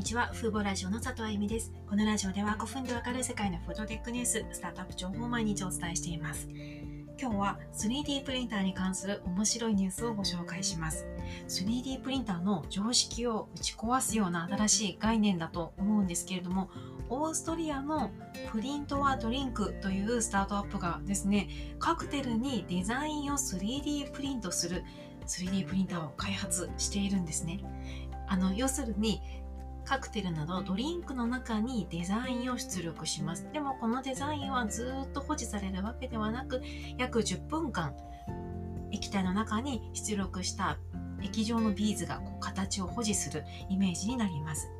にちは、フーボラジオの佐藤あゆみです。このラジオでは5分でわかる世界のフードテックニュース、スタートアップ情報を毎日お伝えしています。今日は 3D プリンターに関する面白いニュースをご紹介します。3D プリンターの常識を打ち壊すような新しい概念だと思うんですけれども、オーストリアのプリントはドリンクというスタートアップがですね、カクテルにデザインを 3D プリントする 3D プリンターを開発しているんですね。あの、要するにカクテルなどドリンクの中にデザインを出力します。でもこのデザインはずっと保持されるわけではなく、約10分間液体の中に出力した液状のビーズがこう形を保持するイメージになります。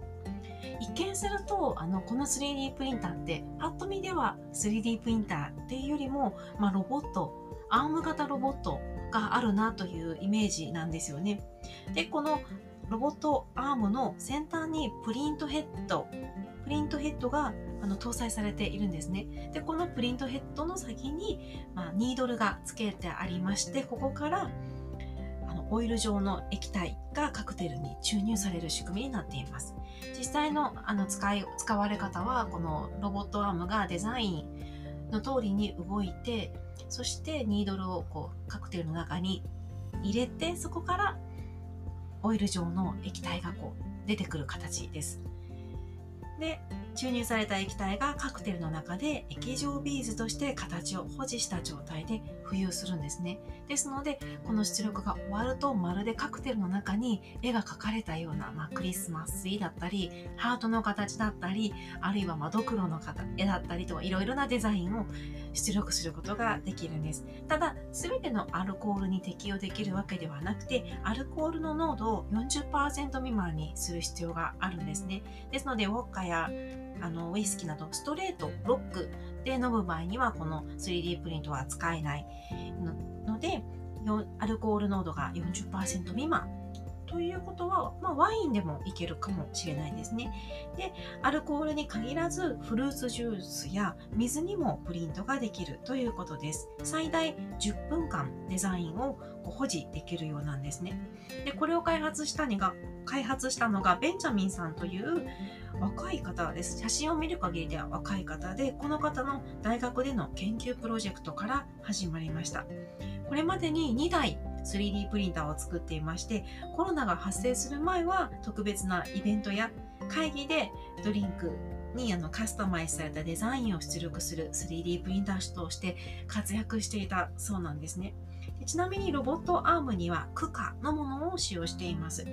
一見するとあのこの 3D プリンターってパッと見では 3D プリンターっていうよりも、まあ、ロボットアーム型ロボットがあるなというイメージなんですよね。でこのロボットアームの先端にプリントヘッドプリントヘッドがあの搭載されているんですね。でこのプリントヘッドの先に、まあ、ニードルがつけてありましてここからあのオイル状の液体がカクテルに注入される仕組みになっています。実際のあの使い使われ方はこのロボットアームがデザインの通りに動いてそしてニードルをこうカクテルの中に入れてそこからオイル状の液体がこう出てくる形です。で、注入された液体がカクテルの中で液状ビーズとして形を保持した状態で浮遊するんですね。ですので、この出力が終わるとまるでカクテルの中に絵が描かれたような、まあ、クリスマスツリーだったり、ハートの形だったり、あるいはまドクロの絵だったりといろいろなデザインを出力することができるんです。ただ、すべてのアルコールに適用できるわけではなくて、アルコールの濃度を40%未満にする必要があるんですね。ですので、ウォッカやあのウイスキーなどストレート、ロックで飲む場合にはこの 3D プリントは使えないので、アルコール濃度が40%未満ということは、まあ、ワインでもいけるかもしれないですね。で、アルコールに限らず、フルーツジュースや水にもプリントができるということです。最大10分間デザインを保持できるようなんですね。で、これを開発した、開発したのがベンジャミンさんという若い方です。写真を見る限りでは若い方で、この方の大学での研究プロジェクトから始まりました。これまでに2台 3D プリンターを作っていまして、コロナが発生する前は特別なイベントや会議でドリンクにあのカスタマイズされたデザインを出力する 3D プリンターとして活躍していたそうなんですね。ちなみにロボットアームにはクカのものを使用しています。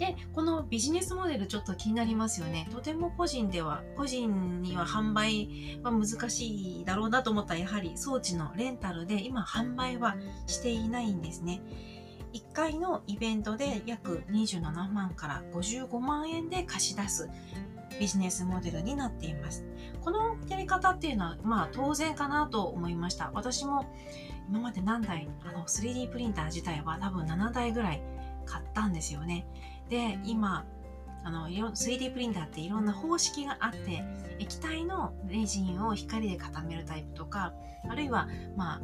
で、このビジネスモデルちょっと気になりますよね。とても個人では、個人には販売は難しいだろうなと思ったら、やはり装置のレンタルで今販売はしていないんですね。1回のイベントで約27万から55万円で貸し出すビジネスモデルになっています。このやり方っていうのは、まあ当然かなと思いました。私も今まで何台、あの 3D プリンター自体は多分7台ぐらい買ったんですよね。で、今、あの 3D プリンターっていろんな方式があって液体のレジンを光で固めるタイプとかあるいはまあ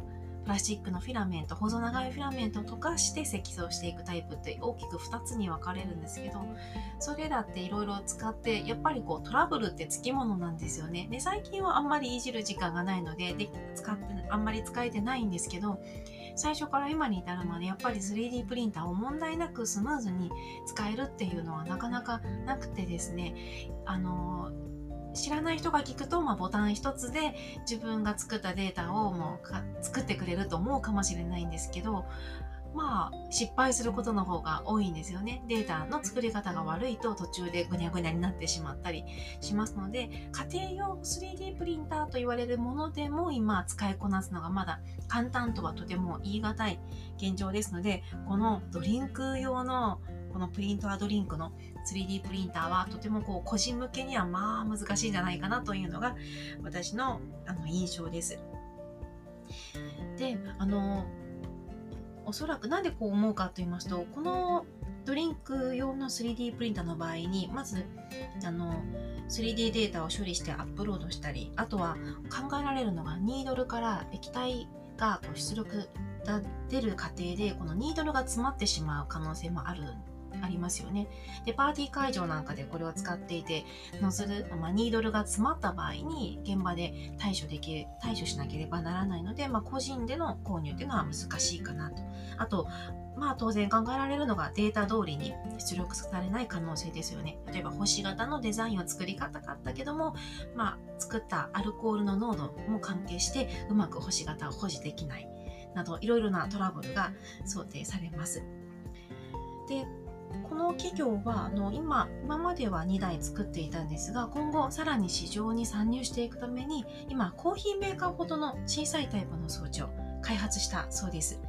プラスチックのフィラメント細長いフィラメントとかして積層していくタイプって大きく2つに分かれるんですけどそれらっていろいろ使ってやっぱりこうトラブルってつきものなんですよね。で最近はあんまりいじる時間がないのでで使ってあんまり使えてないんですけど最初から今に至るまでやっぱり 3D プリンターを問題なくスムーズに使えるっていうのはなかなかなくてですね。あの知らない人が聞くと、まあ、ボタン一つで自分が作ったデータをもう作ってくれると思うかもしれないんですけど、まあ、失敗することの方が多いんですよね。データの作り方が悪いと途中でぐにゃぐにゃになってしまったりしますので、家庭用 3D プリンターと言われるものでも今使いこなすのがまだ簡単とはとても言い難い現状ですので、このドリンク用のこのプリントアドリンクの 3D プリンターはとてもこう個人向けにはまあ難しいんじゃないかなというのが私のあの印象です。で、あの、おそらくなんでこう思うかと言いますと、このドリンク用の 3D プリンターの場合に、まず、あの、3D データを処理してアップロードしたり、あとは考えられるのがニードルから液体がこう出力が出る過程で、このニードルが詰まってしまう可能性もあるんありますよね。で、パーティー会場なんかでこれを使っていて、ノズル、まあ、ニードルが詰まった場合に現場で対処できる、対処しなければならないので、まあ、個人での購入っていうのは難しいかなと。あと、まあ当然考えられるのがデータ通りに出力されない可能性ですよね。例えば星型のデザインを作り方かったけども、まあ作ったアルコールの濃度も関係してうまく星型を保持できないなどいろいろなトラブルが想定されます。で、この企業はあの今今までは2台作っていたんですが今後さらに市場に参入していくために今コーヒーメーカーほどの小さいタイプの装置を開発したそうです。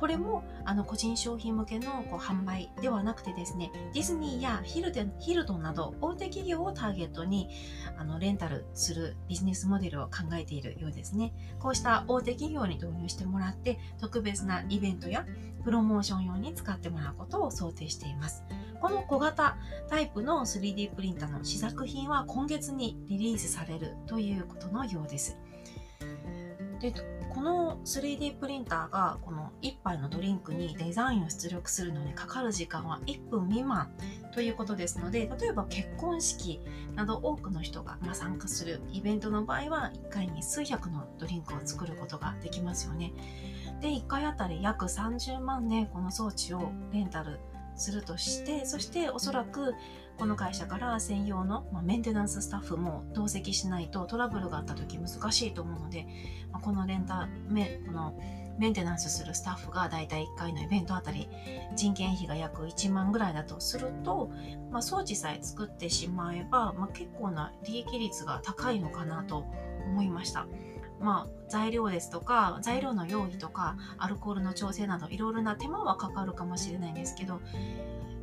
これもあの個人商品向けのこう販売ではなくてですね、ディズニーやヒルデヒルトンなど大手企業をターゲットにあのレンタルするビジネスモデルを考えているようですね。こうした大手企業に導入してもらって特別なイベントやプロモーション用に使ってもらうことを想定しています。この小型タイプの 3D プリンターの試作品は今月にリリースされるということのようです。でこの 3D プリンターがこの1杯のドリンクにデザインを出力するのにかかる時間は1分未満ということですので例えば結婚式など多くの人が参加するイベントの場合は1回に数百のドリンクを作ることができますよね。で1回あたり約30万ねこの装置をレンタルするとしてそしておそらくこの会社から専用の、まあ、メンテナンススタッフも同席しないとトラブルがあった時難しいと思うので、まあ、このレンタメこのメンテナンスするスタッフがだいたい1回のイベントあたり人件費が約1万ぐらいだとすると、まあ、装置さえ作ってしまえば、まあ、結構な利益率が高いのかなと思いました。まあ、材料ですとか材料の用意とかアルコールの調整などいろいろな手間はかかるかもしれないんですけど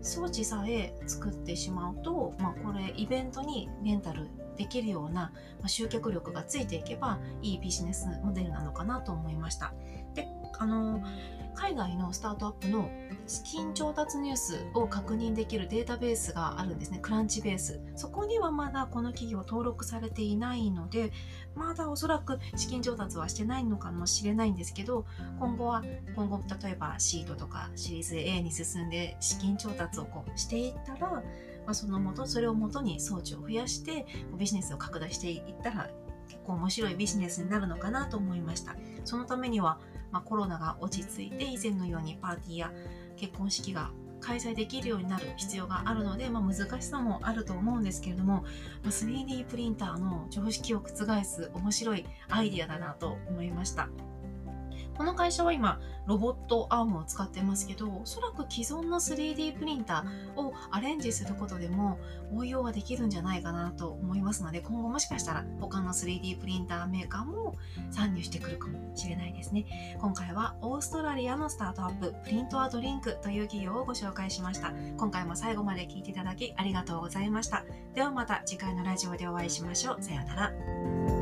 装置さえ作ってしまうと、まあ、これイベントにレンタルできるような、ま、集客力がついていけばいいビジネスモデルなのかなと思いました。であの海外のスタートアップの資金調達ニュースを確認できるデータベースがあるんですね。クランチベース。そこにはまだこの企業登録されていないので、まだおそらく資金調達はしてないのかもしれないんですけど、今後は、今後例えばシートとかシリーズ A に進んで資金調達をこうしていったら、まあ、その元、それを元に装置を増やしてビジネスを拡大していったら結構面白いビジネスになるのかなと思いました。そのためにはまあ、コロナが落ち着いて以前のようにパーティーや結婚式が開催できるようになる必要があるので、まあ、難しさもあると思うんですけれども、ま、3D プリンターの常識を覆す面白いアイデアだなと思いました。この会社は今ロボットアームを使ってますけどおそらく既存の 3D プリンターをアレンジすることでも応用はできるんじゃないかなと思いますので今後もしかしたら他の 3D プリンターメーカーも参入してくるかもしれないですね。今回はオーストラリアのスタートアッププリントアドリンクという企業をご紹介しました。今回も最後まで聞いていただきありがとうございました。ではまた次回のラジオでお会いしましょう。さようなら。